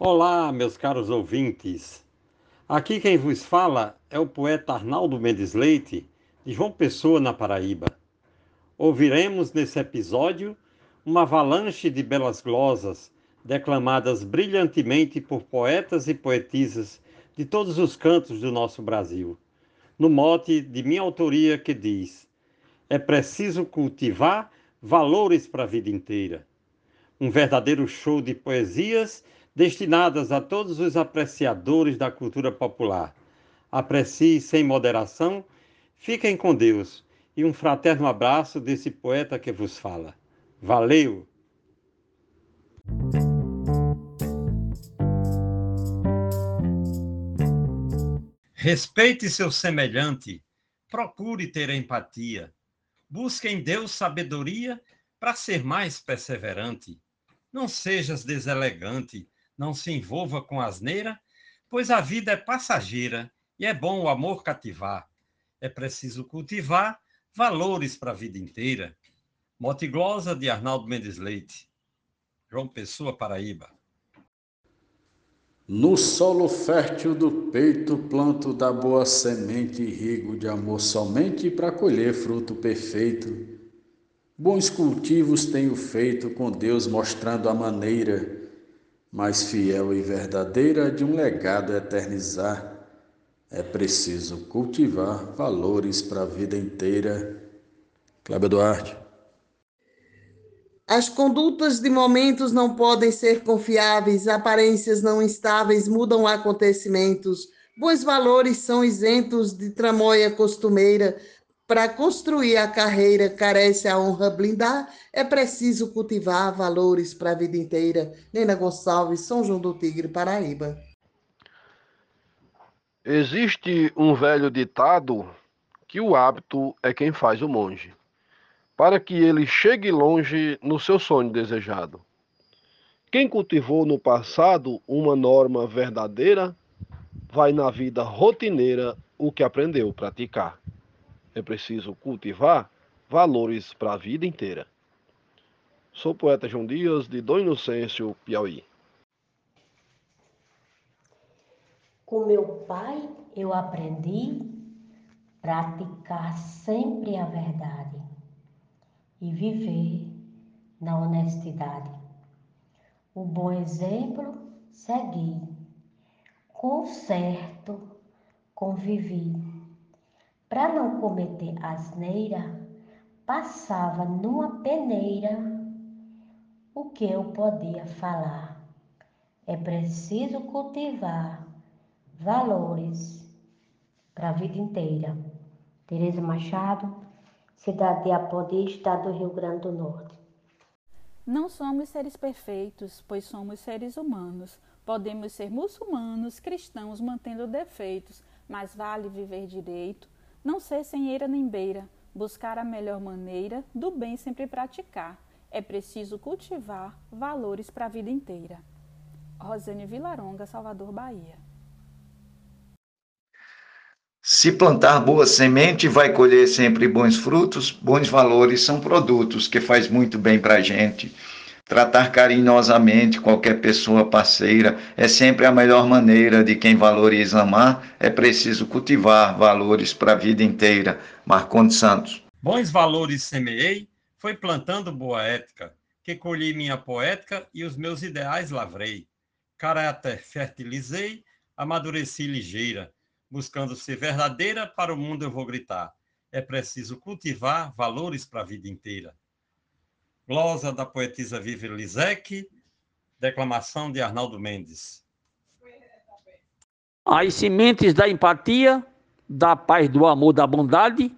Olá, meus caros ouvintes. Aqui quem vos fala é o poeta Arnaldo Mendes Leite, de João Pessoa, na Paraíba. Ouviremos nesse episódio uma avalanche de belas glosas declamadas brilhantemente por poetas e poetisas de todos os cantos do nosso Brasil, no mote de minha autoria que diz: é preciso cultivar valores para a vida inteira. Um verdadeiro show de poesias destinadas a todos os apreciadores da cultura popular. Aprecie sem moderação, fiquem com Deus e um fraterno abraço desse poeta que vos fala. Valeu! Respeite seu semelhante, procure ter empatia. Busque em Deus sabedoria para ser mais perseverante. Não sejas deselegante, não se envolva com asneira, pois a vida é passageira e é bom o amor cativar. É preciso cultivar valores para a vida inteira. Motiglosa de Arnaldo Mendes Leite. João Pessoa, Paraíba. No solo fértil do peito planto da boa semente rigo de amor somente para colher fruto perfeito. Bons cultivos tenho feito com Deus mostrando a maneira mais fiel e verdadeira de um legado eternizar. É preciso cultivar valores para a vida inteira. Cláudio Duarte. As condutas de momentos não podem ser confiáveis, aparências não estáveis mudam acontecimentos. Bons valores são isentos de tramóia costumeira. Para construir a carreira, carece a honra blindar, é preciso cultivar valores para a vida inteira. Nena Gonçalves, São João do Tigre, Paraíba. Existe um velho ditado que o hábito é quem faz o monge para que ele chegue longe no seu sonho desejado. Quem cultivou no passado uma norma verdadeira, vai na vida rotineira o que aprendeu praticar. É preciso cultivar valores para a vida inteira. Sou poeta João Dias, de Dom Inocêncio, Piauí. Com meu pai eu aprendi praticar sempre a verdade e viver na honestidade. O bom exemplo segui, com certo convivi. Para não cometer asneira, passava numa peneira o que eu podia falar. É preciso cultivar valores para a vida inteira. Tereza Machado, cidade de Apodi, estado do Rio Grande do Norte. Não somos seres perfeitos, pois somos seres humanos. Podemos ser muçulmanos, cristãos, mantendo defeitos, mas vale viver direito, não ser sem eira nem beira, buscar a melhor maneira, do bem sempre praticar. É preciso cultivar valores para a vida inteira. Rosane Vilaronga, Salvador, Bahia. Se plantar boa semente, vai colher sempre bons frutos, bons valores são produtos que faz muito bem para a gente. Tratar carinhosamente qualquer pessoa parceira é sempre a melhor maneira de quem valoriza amar. É preciso cultivar valores para a vida inteira. Marcondes Santos. Bons valores semeei, foi plantando boa ética, que colhi minha poética e os meus ideais lavrei. Caráter fertilizei, amadureci ligeira buscando ser verdadeira, para o mundo eu vou gritar. É preciso cultivar valores para a vida inteira. Glosa da poetisa Vivi Lisek, declamação de Arnaldo Mendes. As sementes da empatia, da paz, do amor, da bondade,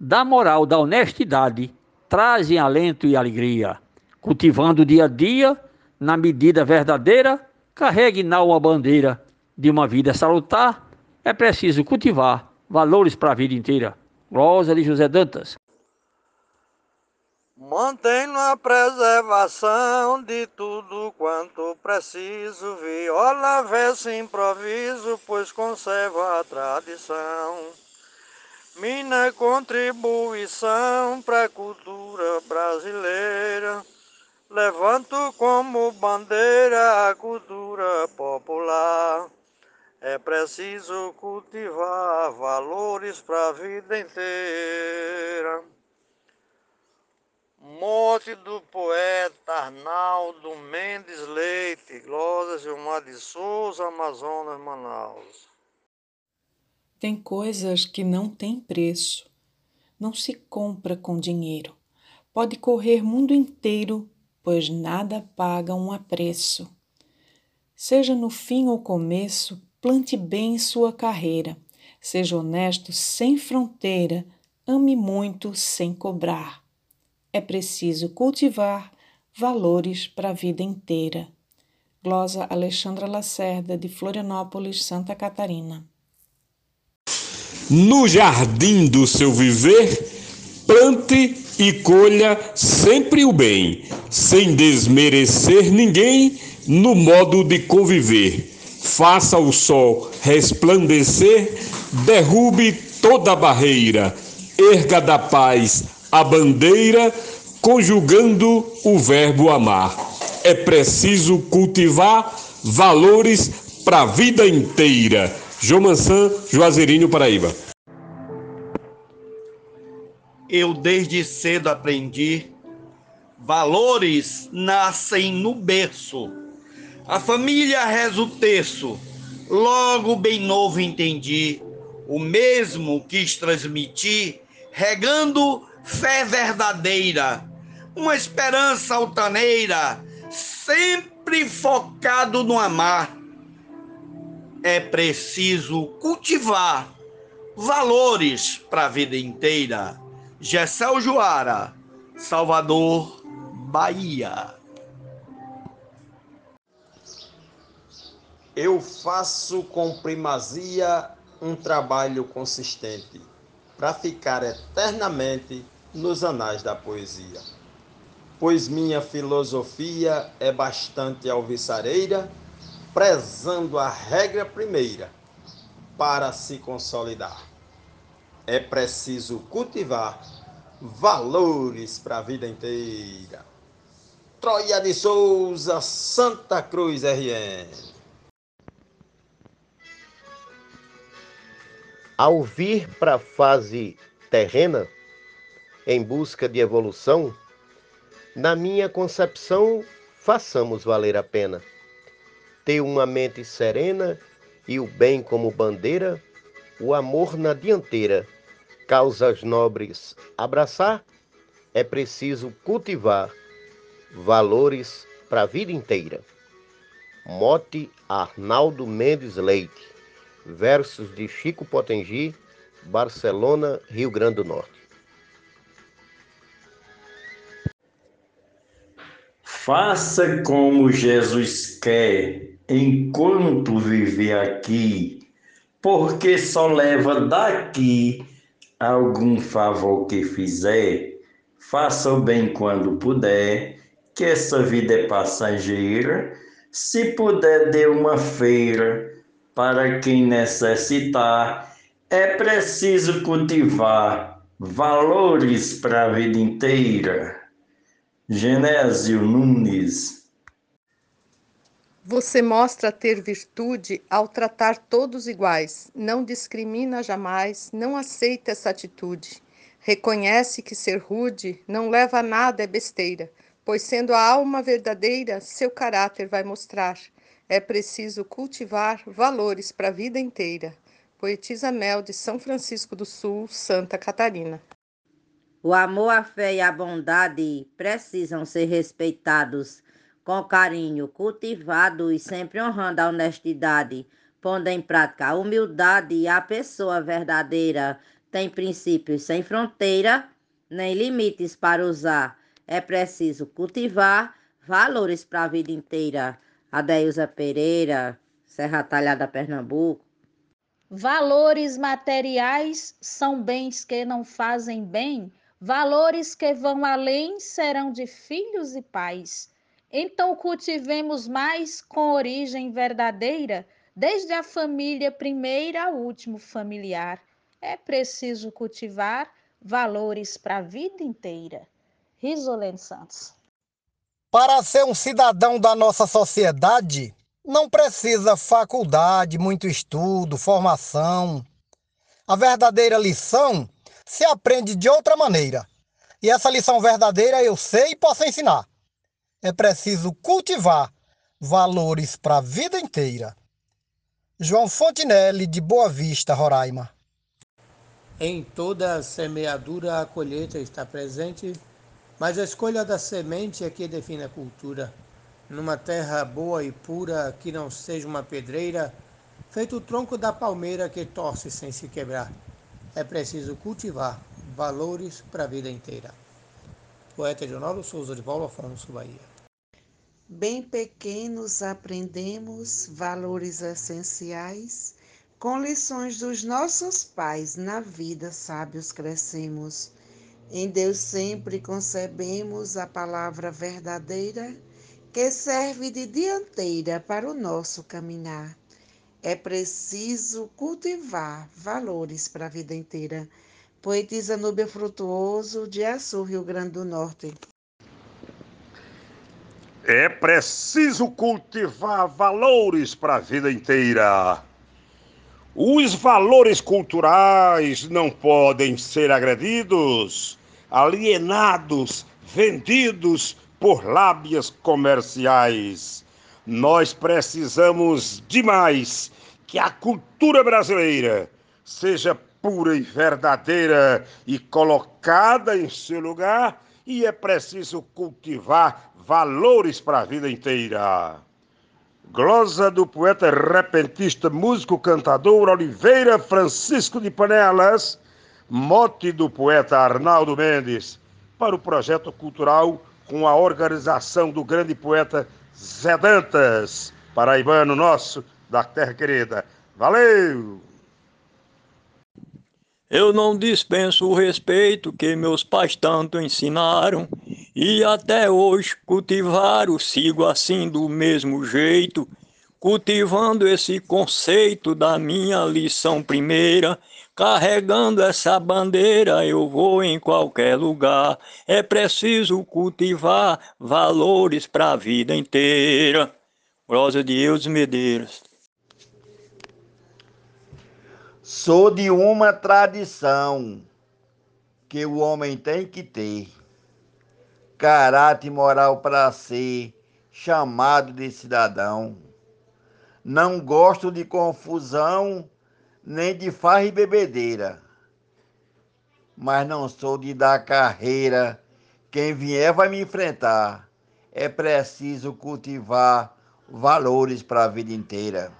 da moral, da honestidade, trazem alento e alegria. Cultivando dia a dia, na medida verdadeira, carregue na uma bandeira de uma vida salutar é preciso cultivar valores para a vida inteira. Rosa de José Dantas. Mantendo a preservação de tudo quanto preciso, viola, verso improviso, pois conserva a tradição. Minha contribuição para a cultura brasileira, Levanto como bandeira a cultura popular. É preciso cultivar valores para a vida inteira. Morte do poeta Arnaldo Mendes Leite, Glória Gilmar de Souza, Amazonas, Manaus. Tem coisas que não têm preço, não se compra com dinheiro. Pode correr mundo inteiro, pois nada paga um apreço. Seja no fim ou começo, plante bem sua carreira. Seja honesto sem fronteira, ame muito sem cobrar é preciso cultivar valores para a vida inteira. Glosa Alexandra Lacerda, de Florianópolis, Santa Catarina. No jardim do seu viver, plante e colha sempre o bem, sem desmerecer ninguém no modo de conviver. Faça o sol resplandecer, derrube toda barreira, erga da paz a bandeira, conjugando o verbo amar. É preciso cultivar valores para a vida inteira. João Mansan, Juazeirinho, Paraíba. Eu desde cedo aprendi, valores nascem no berço. A família reza o terço, logo bem novo entendi, o mesmo quis transmitir, regando fé verdadeira, uma esperança altaneira, sempre focado no amar. É preciso cultivar valores para a vida inteira. Gessel Joara, Salvador, Bahia. Eu faço com primazia um trabalho consistente para ficar eternamente nos anais da poesia. Pois minha filosofia é bastante alvissareira, prezando a regra primeira para se consolidar. É preciso cultivar valores para a vida inteira. Troia de Souza, Santa Cruz RN. Ao vir para a fase terrena, em busca de evolução, na minha concepção, façamos valer a pena. Ter uma mente serena e o bem como bandeira, o amor na dianteira, causas nobres abraçar, é preciso cultivar valores para a vida inteira. Mote Arnaldo Mendes Leite, versos de Chico Potengi, Barcelona, Rio Grande do Norte. Faça como Jesus quer enquanto viver aqui, porque só leva daqui algum favor que fizer. Faça o bem quando puder, que essa vida é passageira. Se puder, dê uma feira para quem necessitar. É preciso cultivar valores para a vida inteira. Genésio Nunes. Você mostra ter virtude ao tratar todos iguais, não discrimina jamais, não aceita essa atitude. Reconhece que ser rude não leva a nada, é besteira, pois sendo a alma verdadeira, seu caráter vai mostrar. É preciso cultivar valores para a vida inteira. Poetisa Mel de São Francisco do Sul, Santa Catarina. O amor, a fé e a bondade precisam ser respeitados com carinho, cultivado e sempre honrando a honestidade, pondo em prática a humildade e a pessoa verdadeira. Tem princípios sem fronteira, nem limites para usar. É preciso cultivar valores para a vida inteira. Adeusa Pereira, Serra Talhada, Pernambuco. Valores materiais são bens que não fazem bem Valores que vão além serão de filhos e pais. Então cultivemos mais com origem verdadeira, desde a família primeira ao último familiar. É preciso cultivar valores para a vida inteira. Risolene Santos. Para ser um cidadão da nossa sociedade, não precisa faculdade, muito estudo, formação. A verdadeira lição se aprende de outra maneira. E essa lição verdadeira eu sei e posso ensinar. É preciso cultivar valores para a vida inteira. João Fontinelli, de Boa Vista, Roraima. Em toda semeadura, a colheita está presente, mas a escolha da semente é que define a cultura. Numa terra boa e pura, que não seja uma pedreira, feito o tronco da palmeira que torce sem se quebrar. É preciso cultivar valores para a vida inteira. Poeta Leonardo Souza de Paulo Afonso, Bahia. Bem pequenos aprendemos valores essenciais com lições dos nossos pais, na vida sábios crescemos. Em Deus sempre concebemos a palavra verdadeira que serve de dianteira para o nosso caminhar. É preciso cultivar valores para a vida inteira. Poetisa Núbia Frutuoso, de Açu, Rio Grande do Norte. É preciso cultivar valores para a vida inteira. Os valores culturais não podem ser agredidos, alienados, vendidos por lábias comerciais. Nós precisamos demais que a cultura brasileira seja pura e verdadeira e colocada em seu lugar, e é preciso cultivar valores para a vida inteira. Glosa do poeta repentista, músico, cantador Oliveira Francisco de Panelas, mote do poeta Arnaldo Mendes, para o projeto cultural com a organização do grande poeta Zé Dantas, paraibano nosso da terra querida. Valeu! Eu não dispenso o respeito que meus pais tanto ensinaram e até hoje cultivaram, sigo assim do mesmo jeito, cultivando esse conceito da minha lição primeira. Carregando essa bandeira, eu vou em qualquer lugar. É preciso cultivar valores para a vida inteira. Prosa de Eudes Medeiros. Sou de uma tradição que o homem tem que ter caráter moral para ser chamado de cidadão. Não gosto de confusão, nem de farra e bebedeira. Mas não sou de dar carreira. Quem vier vai me enfrentar. É preciso cultivar valores para a vida inteira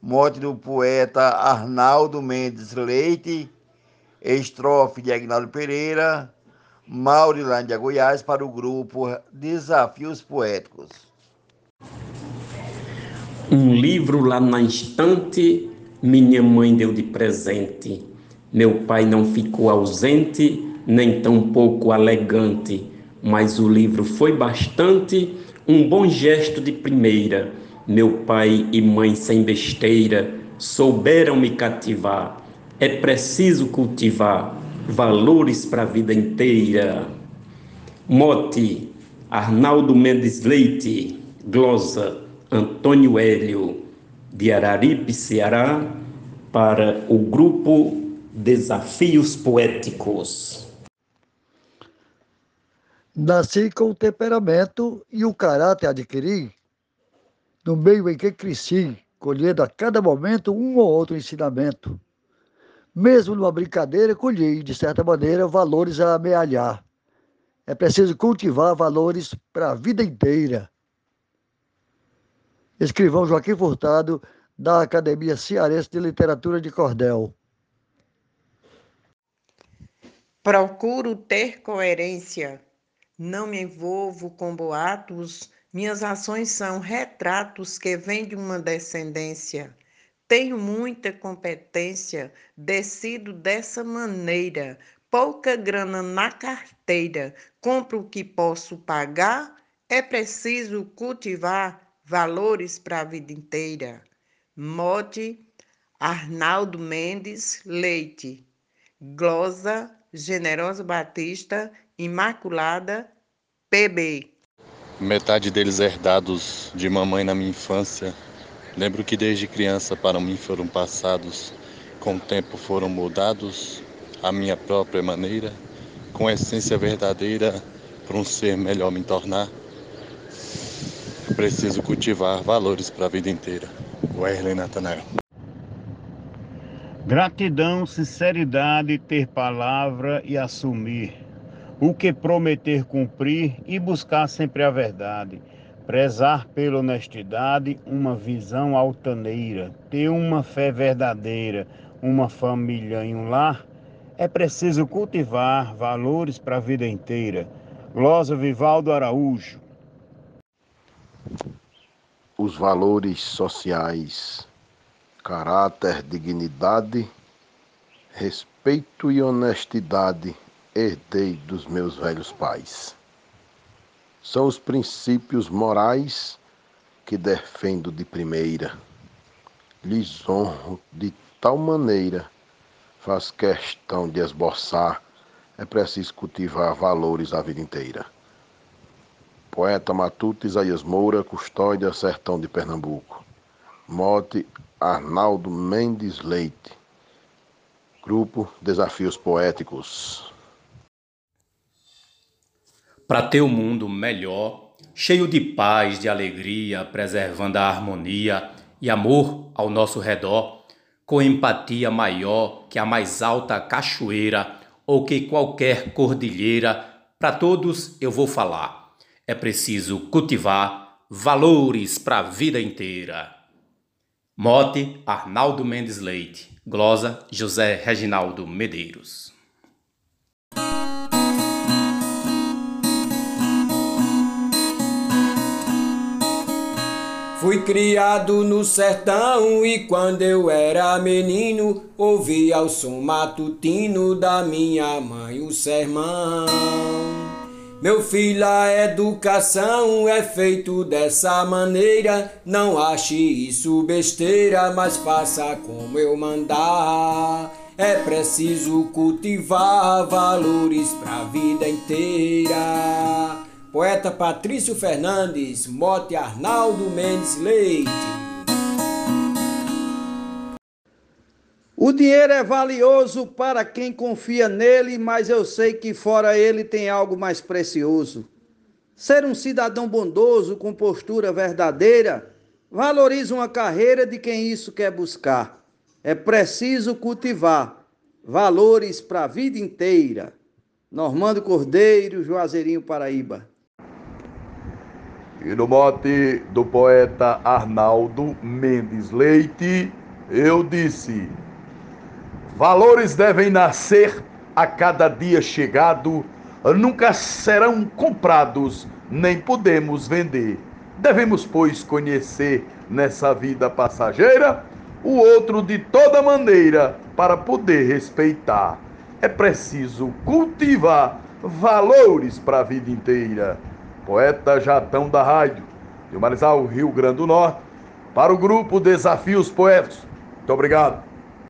morte do poeta Arnaldo Mendes Leite, estrofe de Agnaldo Pereira, Maurilândia, Goiás, para o grupo Desafios Poéticos. Um livro lá na estante, minha mãe deu de presente. Meu pai não ficou ausente, nem tampouco elegante, mas o livro foi bastante um bom gesto de primeira meu pai e mãe sem besteira souberam me cativar. É preciso cultivar valores para a vida inteira. Mote, Arnaldo Mendes Leite, glosa, Antônio Hélio, de Araripe, Ceará, para o grupo Desafios Poéticos. Nasci com o temperamento e o caráter adquiri no meio em que cresci, colhendo a cada momento um ou outro ensinamento. Mesmo numa brincadeira, colhi, de certa maneira, valores a amealhar. É preciso cultivar valores para a vida inteira. Escrivão Joaquim Furtado, da Academia Cearense de Literatura de Cordel. Procuro ter coerência. Não me envolvo com boatos minhas ações são retratos que vêm de uma descendência. Tenho muita competência, decido dessa maneira. Pouca grana na carteira, compro o que posso pagar. É preciso cultivar valores para a vida inteira. Mote Arnaldo Mendes Leite. Glosa Generosa Batista Imaculada PB. metade deles herdados de mamãe na minha infância. Lembro que desde criança para mim foram passados, com o tempo foram mudados, à minha própria maneira, com essência verdadeira para um ser melhor me tornar. Preciso cultivar valores para a vida inteira. Werlen Natanael. Gratidão, sinceridade, ter palavra e assumir. O que prometer cumprir e buscar sempre a verdade. Prezar pela honestidade, uma visão altaneira. Ter uma fé verdadeira, uma família em um lar. É preciso cultivar valores para a vida inteira. Glosa Vivaldo Araújo. Os valores sociais caráter, dignidade, respeito e honestidade herdei dos meus velhos pais. São os princípios morais que defendo de primeira. Lhes honro de tal maneira, faz questão de esboçar, é preciso cultivar valores a vida inteira. Poeta Matuto Isaías Moura, Custódia, Sertão de Pernambuco. Mote Arnaldo Mendes Leite. Grupo Desafios Poéticos. Para ter um mundo melhor, cheio de paz, de alegria, preservando a harmonia e amor ao nosso redor, com empatia maior que a mais alta cachoeira ou que qualquer cordilheira, para todos eu vou falar. É preciso cultivar valores para a vida inteira. Mote Arnaldo Mendes Leite. Glosa José Reginaldo Medeiros. Fui criado no sertão e quando eu era menino ouvia o som matutino da minha mãe o sermão. Meu filho, a educação é feito dessa maneira. Não ache isso besteira, mas faça como eu mandar. É preciso cultivar valores pra vida inteira. Poeta Patrício Fernandes, mote Arnaldo Mendes Leite. O dinheiro é valioso para quem confia nele, mas eu sei que fora ele tem algo mais precioso. Ser um cidadão bondoso, com postura verdadeira, valoriza uma carreira de quem isso quer buscar. É preciso cultivar valores para a vida inteira. Normando Cordeiro, Juazeirinho, Paraíba. E no mote do poeta Arnaldo Mendes Leite, eu disse. Valores devem nascer a cada dia chegado, nunca serão comprados, nem podemos vender. Devemos, pois, conhecer nessa vida passageira o outro de toda maneira para poder respeitar. É preciso cultivar valores para a vida inteira. Poeta Jatão da Rádio, de Marizal, Rio Grande do Norte, para o grupo Desafios Poetas. Muito obrigado.